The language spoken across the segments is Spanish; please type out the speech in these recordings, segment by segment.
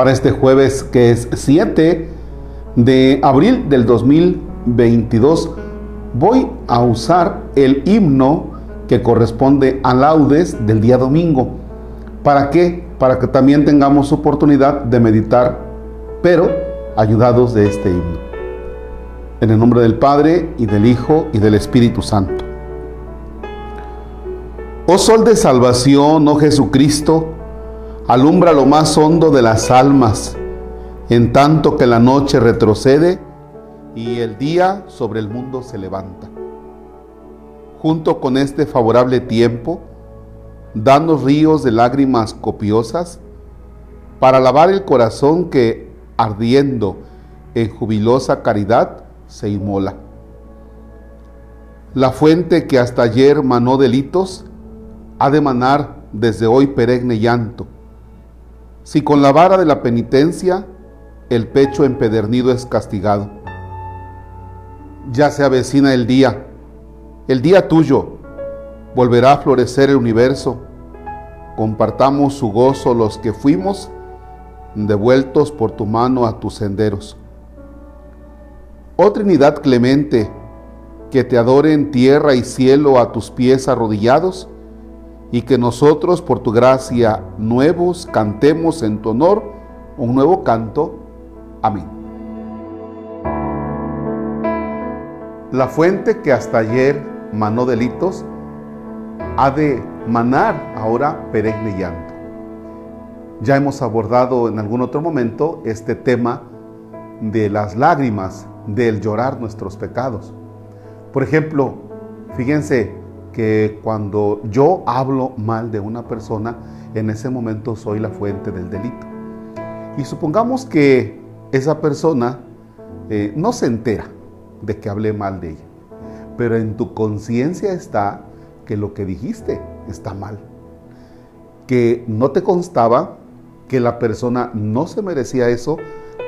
para este jueves que es 7 de abril del 2022 voy a usar el himno que corresponde a laudes del día domingo. ¿Para qué? Para que también tengamos oportunidad de meditar, pero ayudados de este himno. En el nombre del Padre y del Hijo y del Espíritu Santo. Oh Sol de Salvación, oh Jesucristo, alumbra lo más hondo de las almas, en tanto que la noche retrocede y el día sobre el mundo se levanta. Junto con este favorable tiempo, danos ríos de lágrimas copiosas para lavar el corazón que, ardiendo en jubilosa caridad, se inmola. La fuente que hasta ayer manó delitos, ha de manar desde hoy perenne llanto. Si con la vara de la penitencia el pecho empedernido es castigado. Ya se avecina el día, el día tuyo, volverá a florecer el universo. Compartamos su gozo los que fuimos devueltos por tu mano a tus senderos. Oh Trinidad clemente, que te adoren tierra y cielo a tus pies arrodillados, y que nosotros por tu gracia nuevos cantemos en tu honor un nuevo canto. Amén. La fuente que hasta ayer manó delitos ha de manar ahora perenne llanto. Ya hemos abordado en algún otro momento este tema de las lágrimas, del llorar nuestros pecados. Por ejemplo, fíjense, que cuando yo hablo mal de una persona, en ese momento soy la fuente del delito. Y supongamos que esa persona eh, no se entera de que hablé mal de ella, pero en tu conciencia está que lo que dijiste está mal, que no te constaba que la persona no se merecía eso,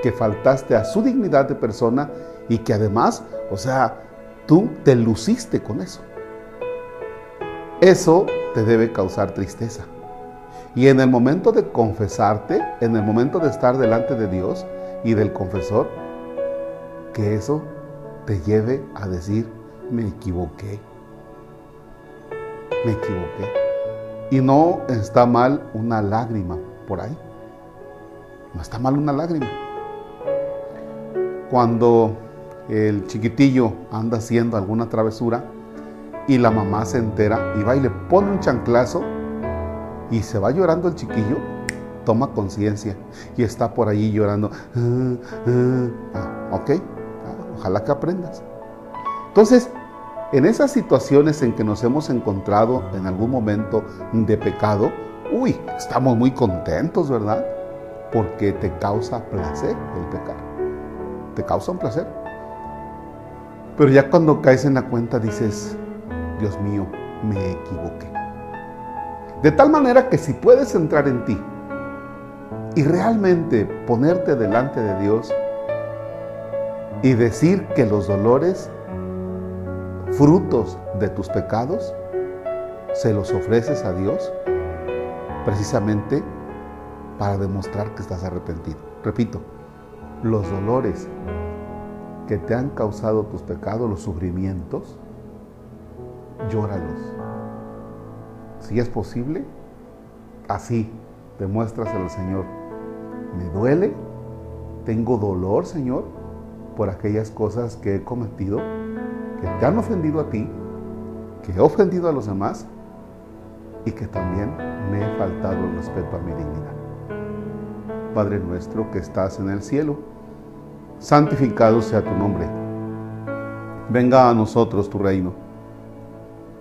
que faltaste a su dignidad de persona y que además, o sea, tú te luciste con eso. Eso te debe causar tristeza. Y en el momento de confesarte, en el momento de estar delante de Dios y del confesor, que eso te lleve a decir, me equivoqué. Me equivoqué. Y no está mal una lágrima por ahí. No está mal una lágrima. Cuando el chiquitillo anda haciendo alguna travesura, y la mamá se entera y va y le pone un chanclazo y se va llorando el chiquillo, toma conciencia y está por ahí llorando. Ah, ah, ah, ok, ojalá que aprendas. Entonces, en esas situaciones en que nos hemos encontrado en algún momento de pecado, uy, estamos muy contentos, ¿verdad? Porque te causa placer el pecar. Te causa un placer. Pero ya cuando caes en la cuenta dices, Dios mío, me equivoqué. De tal manera que si puedes entrar en ti y realmente ponerte delante de Dios y decir que los dolores, frutos de tus pecados, se los ofreces a Dios precisamente para demostrar que estás arrepentido. Repito, los dolores que te han causado tus pecados, los sufrimientos, llóralos. Si es posible, así demuéstraselo al Señor. Me duele, tengo dolor, Señor, por aquellas cosas que he cometido, que te han ofendido a ti, que he ofendido a los demás y que también me he faltado el respeto a mi dignidad. Padre nuestro que estás en el cielo, santificado sea tu nombre. Venga a nosotros tu reino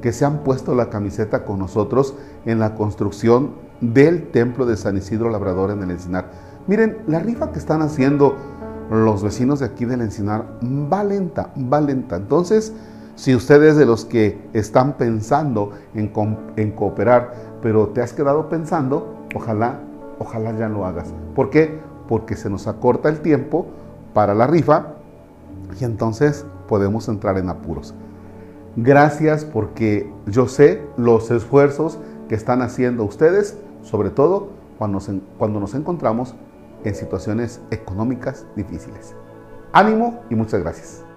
que se han puesto la camiseta con nosotros en la construcción del templo de San Isidro Labrador en el Encinar. Miren, la rifa que están haciendo los vecinos de aquí del Encinar va lenta, va lenta. Entonces, si ustedes de los que están pensando en, en cooperar, pero te has quedado pensando, ojalá, ojalá ya lo hagas. ¿Por qué? Porque se nos acorta el tiempo para la rifa y entonces podemos entrar en apuros. Gracias porque yo sé los esfuerzos que están haciendo ustedes, sobre todo cuando, cuando nos encontramos en situaciones económicas difíciles. Ánimo y muchas gracias.